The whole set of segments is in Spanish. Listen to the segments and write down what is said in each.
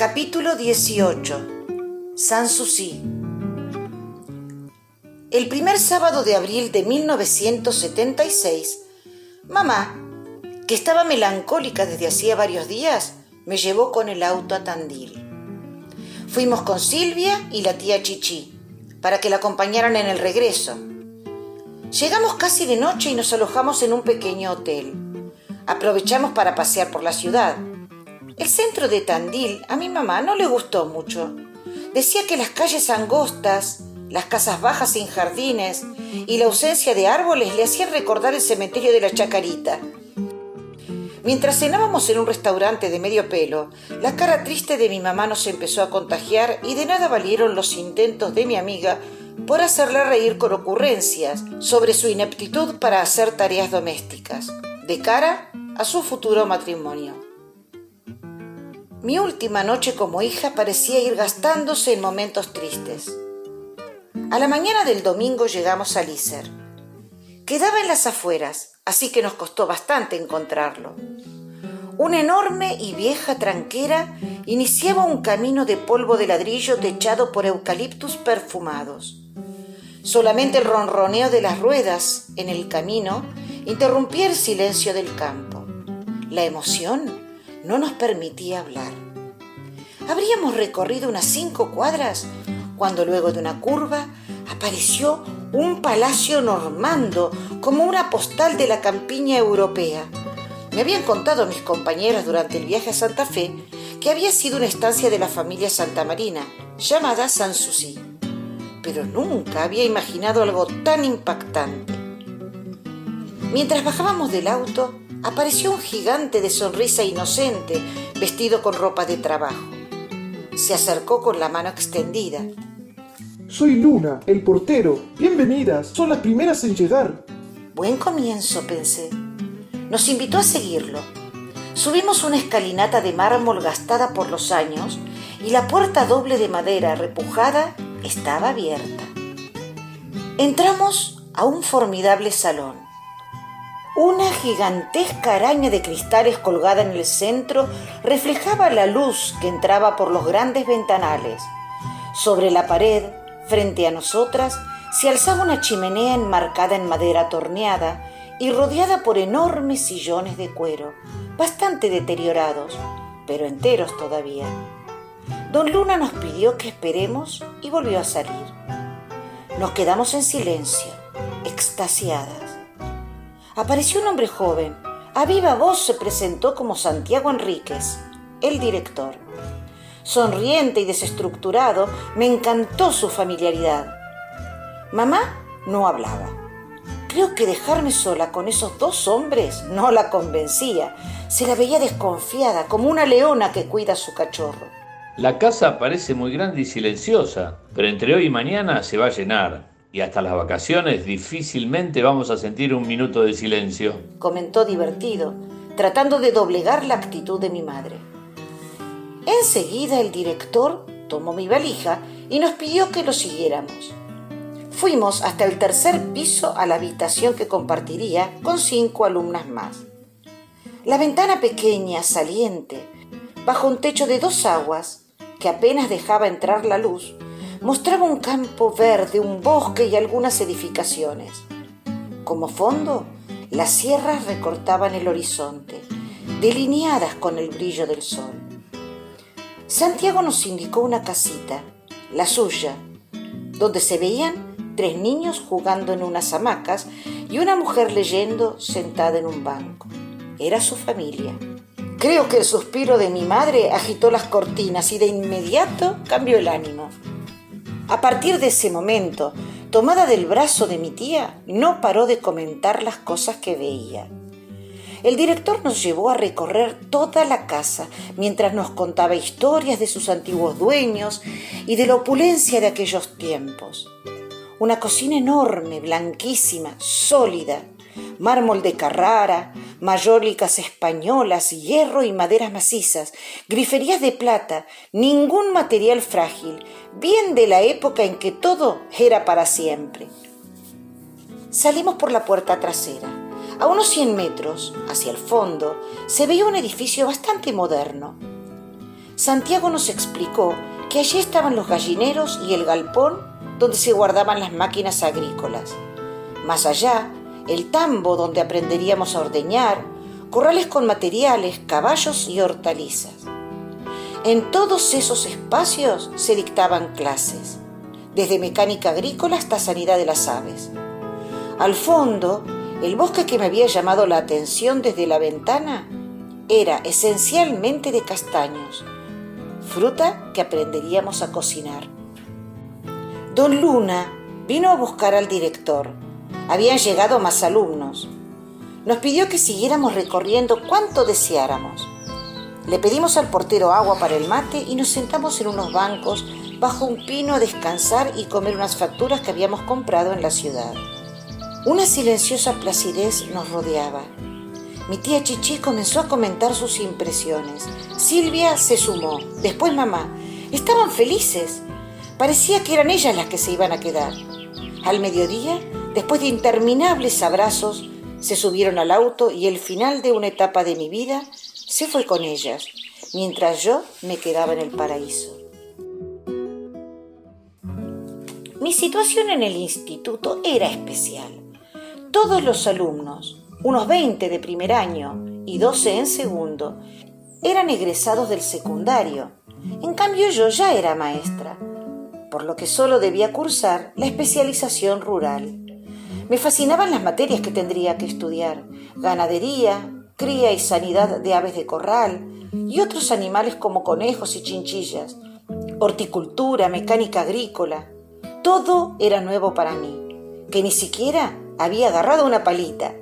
Capítulo 18 Sanssouci El primer sábado de abril de 1976, mamá, que estaba melancólica desde hacía varios días, me llevó con el auto a Tandil. Fuimos con Silvia y la tía Chichi para que la acompañaran en el regreso. Llegamos casi de noche y nos alojamos en un pequeño hotel. Aprovechamos para pasear por la ciudad. El centro de Tandil a mi mamá no le gustó mucho. Decía que las calles angostas, las casas bajas sin jardines y la ausencia de árboles le hacían recordar el cementerio de la Chacarita. Mientras cenábamos en un restaurante de medio pelo, la cara triste de mi mamá nos empezó a contagiar y de nada valieron los intentos de mi amiga por hacerla reír con ocurrencias sobre su ineptitud para hacer tareas domésticas, de cara a su futuro matrimonio. Mi última noche como hija parecía ir gastándose en momentos tristes. A la mañana del domingo llegamos a Lícer. Quedaba en las afueras, así que nos costó bastante encontrarlo. Una enorme y vieja tranquera iniciaba un camino de polvo de ladrillo techado por eucaliptus perfumados. Solamente el ronroneo de las ruedas en el camino interrumpía el silencio del campo. La emoción no nos permitía hablar. Habríamos recorrido unas cinco cuadras cuando luego de una curva apareció un palacio normando como una postal de la campiña europea. Me habían contado mis compañeras durante el viaje a Santa Fe que había sido una estancia de la familia Santa Marina, llamada Sanssouci pero nunca había imaginado algo tan impactante. Mientras bajábamos del auto, apareció un gigante de sonrisa inocente, vestido con ropa de trabajo. Se acercó con la mano extendida. Soy Luna, el portero. Bienvenidas, son las primeras en llegar. Buen comienzo, pensé. Nos invitó a seguirlo. Subimos una escalinata de mármol gastada por los años y la puerta doble de madera repujada estaba abierta. Entramos a un formidable salón. Una gigantesca araña de cristales colgada en el centro reflejaba la luz que entraba por los grandes ventanales. Sobre la pared, frente a nosotras, se alzaba una chimenea enmarcada en madera torneada y rodeada por enormes sillones de cuero, bastante deteriorados, pero enteros todavía. Don Luna nos pidió que esperemos y volvió a salir. Nos quedamos en silencio, extasiadas. Apareció un hombre joven. A viva voz se presentó como Santiago Enríquez, el director. Sonriente y desestructurado, me encantó su familiaridad. Mamá no hablaba. Creo que dejarme sola con esos dos hombres no la convencía. Se la veía desconfiada, como una leona que cuida a su cachorro. La casa parece muy grande y silenciosa, pero entre hoy y mañana se va a llenar. Y hasta las vacaciones difícilmente vamos a sentir un minuto de silencio. Comentó divertido, tratando de doblegar la actitud de mi madre. Enseguida el director tomó mi valija y nos pidió que lo siguiéramos. Fuimos hasta el tercer piso a la habitación que compartiría con cinco alumnas más. La ventana pequeña, saliente, bajo un techo de dos aguas, que apenas dejaba entrar la luz, mostraba un campo verde, un bosque y algunas edificaciones. Como fondo, las sierras recortaban el horizonte, delineadas con el brillo del sol. Santiago nos indicó una casita, la suya, donde se veían tres niños jugando en unas hamacas y una mujer leyendo sentada en un banco. Era su familia. Creo que el suspiro de mi madre agitó las cortinas y de inmediato cambió el ánimo. A partir de ese momento, tomada del brazo de mi tía, no paró de comentar las cosas que veía. El director nos llevó a recorrer toda la casa mientras nos contaba historias de sus antiguos dueños y de la opulencia de aquellos tiempos. Una cocina enorme, blanquísima, sólida, mármol de Carrara, mayólicas españolas, hierro y maderas macizas, griferías de plata, ningún material frágil, bien de la época en que todo era para siempre. Salimos por la puerta trasera. A unos 100 metros, hacia el fondo, se veía un edificio bastante moderno. Santiago nos explicó que allí estaban los gallineros y el galpón donde se guardaban las máquinas agrícolas. Más allá, el tambo donde aprenderíamos a ordeñar, corrales con materiales, caballos y hortalizas. En todos esos espacios se dictaban clases, desde mecánica agrícola hasta sanidad de las aves. Al fondo, el bosque que me había llamado la atención desde la ventana era esencialmente de castaños, fruta que aprenderíamos a cocinar. Don Luna vino a buscar al director. Habían llegado más alumnos. Nos pidió que siguiéramos recorriendo cuanto deseáramos. Le pedimos al portero agua para el mate y nos sentamos en unos bancos bajo un pino a descansar y comer unas facturas que habíamos comprado en la ciudad. Una silenciosa placidez nos rodeaba. Mi tía Chichi comenzó a comentar sus impresiones. Silvia se sumó, después mamá. Estaban felices. Parecía que eran ellas las que se iban a quedar. Al mediodía, después de interminables abrazos, se subieron al auto y el final de una etapa de mi vida se fue con ellas, mientras yo me quedaba en el paraíso. Mi situación en el instituto era especial. Todos los alumnos, unos 20 de primer año y 12 en segundo, eran egresados del secundario. En cambio yo ya era maestra, por lo que solo debía cursar la especialización rural. Me fascinaban las materias que tendría que estudiar, ganadería, cría y sanidad de aves de corral y otros animales como conejos y chinchillas, horticultura, mecánica agrícola. Todo era nuevo para mí, que ni siquiera había agarrado una palita.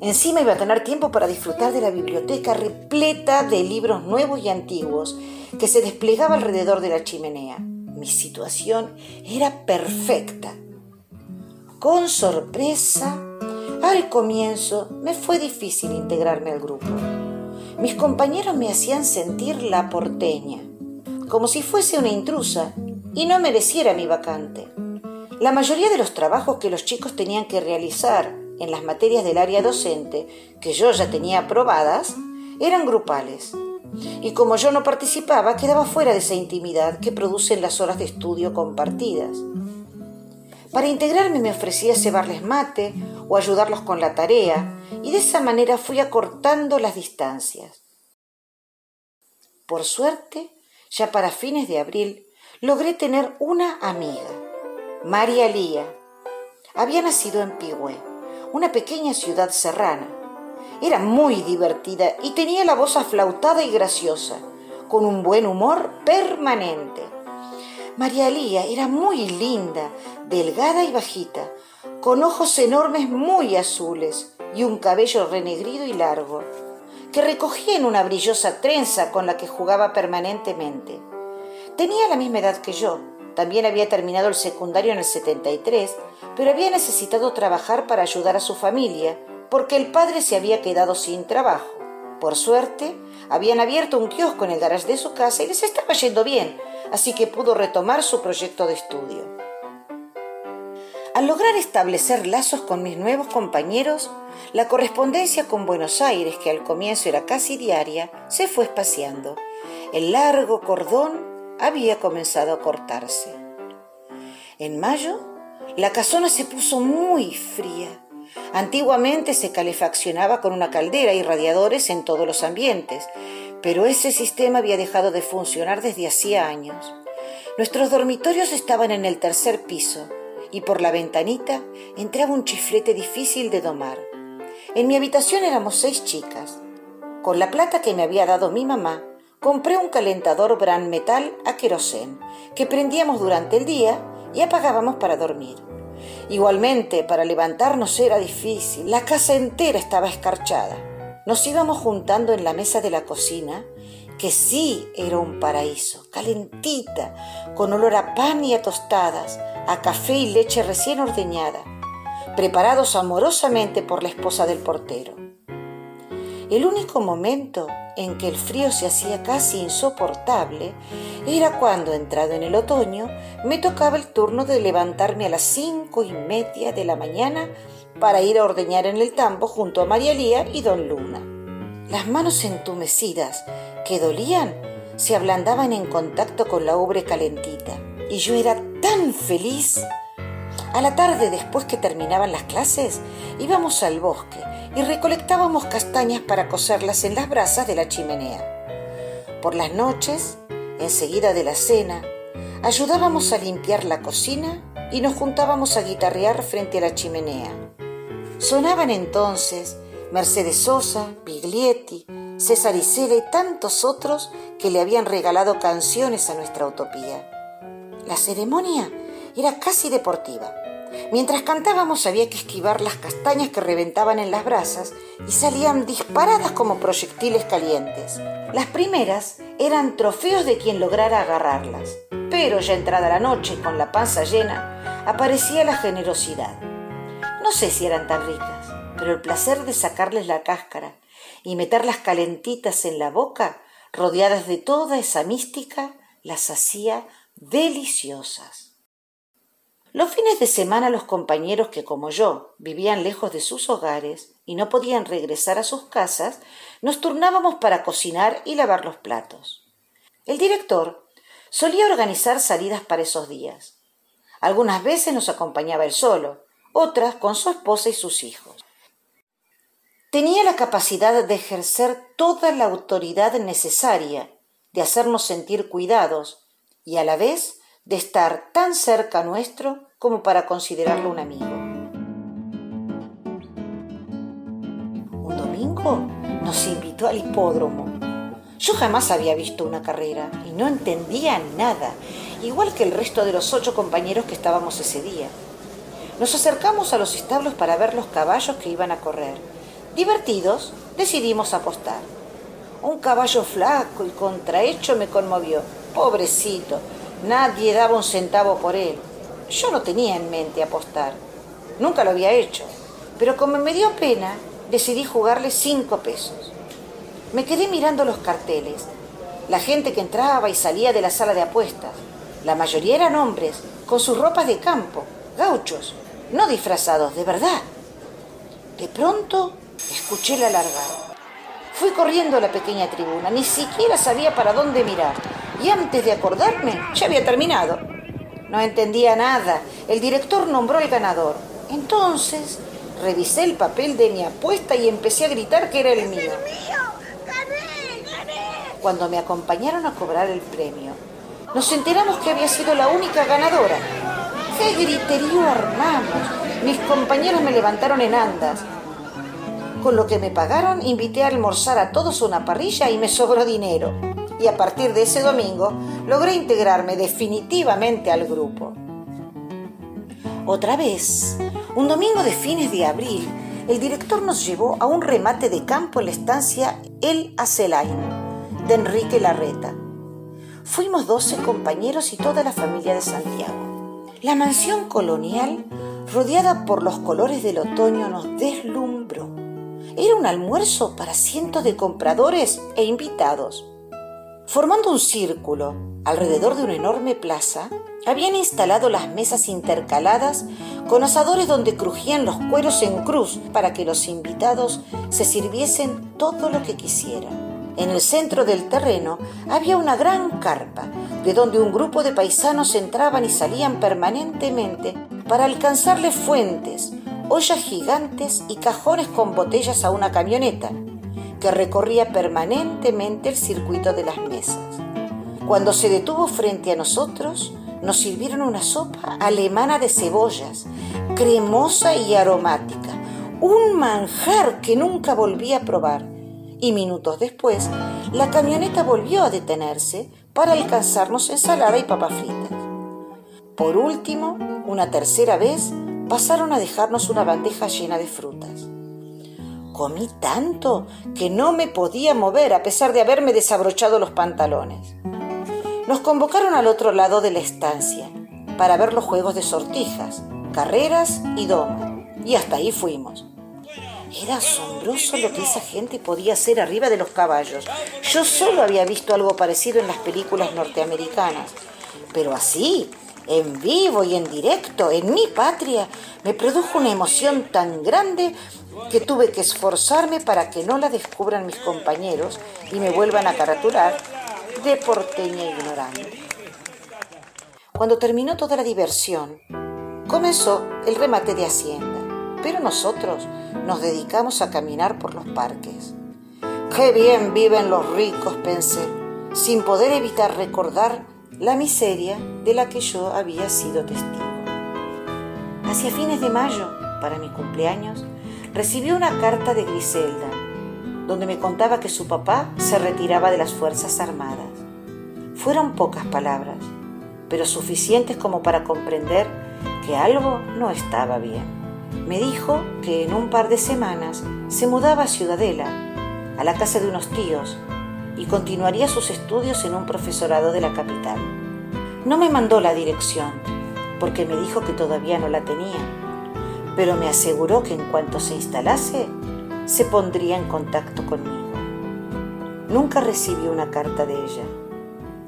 Encima iba a tener tiempo para disfrutar de la biblioteca repleta de libros nuevos y antiguos que se desplegaba alrededor de la chimenea. Mi situación era perfecta. Con sorpresa, al comienzo me fue difícil integrarme al grupo. Mis compañeros me hacían sentir la porteña, como si fuese una intrusa y no mereciera mi vacante. La mayoría de los trabajos que los chicos tenían que realizar en las materias del área docente, que yo ya tenía aprobadas, eran grupales. Y como yo no participaba, quedaba fuera de esa intimidad que producen las horas de estudio compartidas. Para integrarme me ofrecía cebarles mate o ayudarlos con la tarea, y de esa manera fui acortando las distancias. Por suerte, ya para fines de abril, logré tener una amiga María Lía. Había nacido en Pigüé, una pequeña ciudad serrana. Era muy divertida y tenía la voz aflautada y graciosa, con un buen humor permanente. María Lía era muy linda, delgada y bajita, con ojos enormes muy azules y un cabello renegrido y largo, que recogía en una brillosa trenza con la que jugaba permanentemente. Tenía la misma edad que yo, también había terminado el secundario en el 73, pero había necesitado trabajar para ayudar a su familia, porque el padre se había quedado sin trabajo. Por suerte, habían abierto un kiosco en el garage de su casa y les estaba yendo bien, así que pudo retomar su proyecto de estudio. Al lograr establecer lazos con mis nuevos compañeros, la correspondencia con Buenos Aires, que al comienzo era casi diaria, se fue espaciando. El largo cordón había comenzado a cortarse. En mayo, la casona se puso muy fría. Antiguamente se calefaccionaba con una caldera y radiadores en todos los ambientes, pero ese sistema había dejado de funcionar desde hacía años. Nuestros dormitorios estaban en el tercer piso y por la ventanita entraba un chiflete difícil de domar. En mi habitación éramos seis chicas. Con la plata que me había dado mi mamá, compré un calentador Bran Metal a querosén que prendíamos durante el día y apagábamos para dormir. Igualmente, para levantarnos era difícil, la casa entera estaba escarchada. Nos íbamos juntando en la mesa de la cocina, que sí era un paraíso, calentita, con olor a pan y a tostadas, a café y leche recién ordeñada, preparados amorosamente por la esposa del portero. El único momento en que el frío se hacía casi insoportable era cuando, entrado en el otoño, me tocaba el turno de levantarme a las cinco y media de la mañana para ir a ordeñar en el tambo junto a María Lía y don Luna. Las manos entumecidas, que dolían, se ablandaban en contacto con la ubre calentita y yo era tan feliz. A la tarde, después que terminaban las clases, íbamos al bosque y recolectábamos castañas para cocerlas en las brasas de la chimenea. Por las noches, enseguida de la cena, ayudábamos a limpiar la cocina y nos juntábamos a guitarrear frente a la chimenea. Sonaban entonces Mercedes Sosa, Piglietti, César Isela y tantos otros que le habían regalado canciones a nuestra utopía. La ceremonia era casi deportiva. Mientras cantábamos había que esquivar las castañas que reventaban en las brasas y salían disparadas como proyectiles calientes. Las primeras eran trofeos de quien lograra agarrarlas, pero ya entrada la noche con la panza llena, aparecía la generosidad. No sé si eran tan ricas, pero el placer de sacarles la cáscara y meterlas calentitas en la boca, rodeadas de toda esa mística, las hacía deliciosas. Los fines de semana los compañeros que como yo vivían lejos de sus hogares y no podían regresar a sus casas, nos turnábamos para cocinar y lavar los platos. El director solía organizar salidas para esos días. Algunas veces nos acompañaba él solo, otras con su esposa y sus hijos. Tenía la capacidad de ejercer toda la autoridad necesaria, de hacernos sentir cuidados, y a la vez de estar tan cerca nuestro como para considerarlo un amigo. Un domingo nos invitó al hipódromo. Yo jamás había visto una carrera y no entendía nada, igual que el resto de los ocho compañeros que estábamos ese día. Nos acercamos a los establos para ver los caballos que iban a correr. Divertidos, decidimos apostar. Un caballo flaco y contrahecho me conmovió Pobrecito, nadie daba un centavo por él. Yo no tenía en mente apostar. Nunca lo había hecho. Pero como me dio pena, decidí jugarle cinco pesos. Me quedé mirando los carteles, la gente que entraba y salía de la sala de apuestas. La mayoría eran hombres, con sus ropas de campo, gauchos, no disfrazados, de verdad. De pronto escuché la largada. Fui corriendo a la pequeña tribuna, ni siquiera sabía para dónde mirar y antes de acordarme ya había terminado. No entendía nada. El director nombró al ganador. Entonces revisé el papel de mi apuesta y empecé a gritar que era el mío. Cuando me acompañaron a cobrar el premio, nos enteramos que había sido la única ganadora. ¡Qué griterío armamos! Mis compañeros me levantaron en andas. Con lo que me pagaron, invité a almorzar a todos una parrilla y me sobró dinero y a partir de ese domingo logré integrarme definitivamente al grupo. Otra vez, un domingo de fines de abril, el director nos llevó a un remate de campo en la estancia El Acelain de Enrique Larreta. Fuimos doce compañeros y toda la familia de Santiago. La mansión colonial, rodeada por los colores del otoño, nos deslumbró. Era un almuerzo para cientos de compradores e invitados. Formando un círculo alrededor de una enorme plaza, habían instalado las mesas intercaladas con asadores donde crujían los cueros en cruz para que los invitados se sirviesen todo lo que quisieran. En el centro del terreno había una gran carpa, de donde un grupo de paisanos entraban y salían permanentemente para alcanzarle fuentes, ollas gigantes y cajones con botellas a una camioneta, que recorría permanentemente el circuito de las mesas. Cuando se detuvo frente a nosotros, nos sirvieron una sopa alemana de cebollas, cremosa y aromática, un manjar que nunca volví a probar. Y minutos después, la camioneta volvió a detenerse para alcanzarnos ensalada y papas fritas. Por último, una tercera vez, pasaron a dejarnos una bandeja llena de frutas. Comí tanto que no me podía mover a pesar de haberme desabrochado los pantalones. Nos convocaron al otro lado de la estancia para ver los juegos de sortijas, carreras y doma. Y hasta ahí fuimos. Era asombroso lo que esa gente podía hacer arriba de los caballos. Yo solo había visto algo parecido en las películas norteamericanas. Pero así, en vivo y en directo, en mi patria, me produjo una emoción tan grande que tuve que esforzarme para que no la descubran mis compañeros y me vuelvan a caratular, de porteña ignorante. Cuando terminó toda la diversión, comenzó el remate de Hacienda, pero nosotros nos dedicamos a caminar por los parques. Qué bien viven los ricos, pensé, sin poder evitar recordar la miseria de la que yo había sido testigo. Hacia fines de mayo, para mi cumpleaños, recibí una carta de Griselda, donde me contaba que su papá se retiraba de las Fuerzas Armadas. Fueron pocas palabras, pero suficientes como para comprender que algo no estaba bien. Me dijo que en un par de semanas se mudaba a Ciudadela, a la casa de unos tíos, y continuaría sus estudios en un profesorado de la capital. No me mandó la dirección, porque me dijo que todavía no la tenía, pero me aseguró que en cuanto se instalase, se pondría en contacto conmigo. Nunca recibí una carta de ella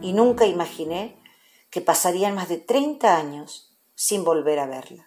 y nunca imaginé que pasarían más de 30 años sin volver a verla.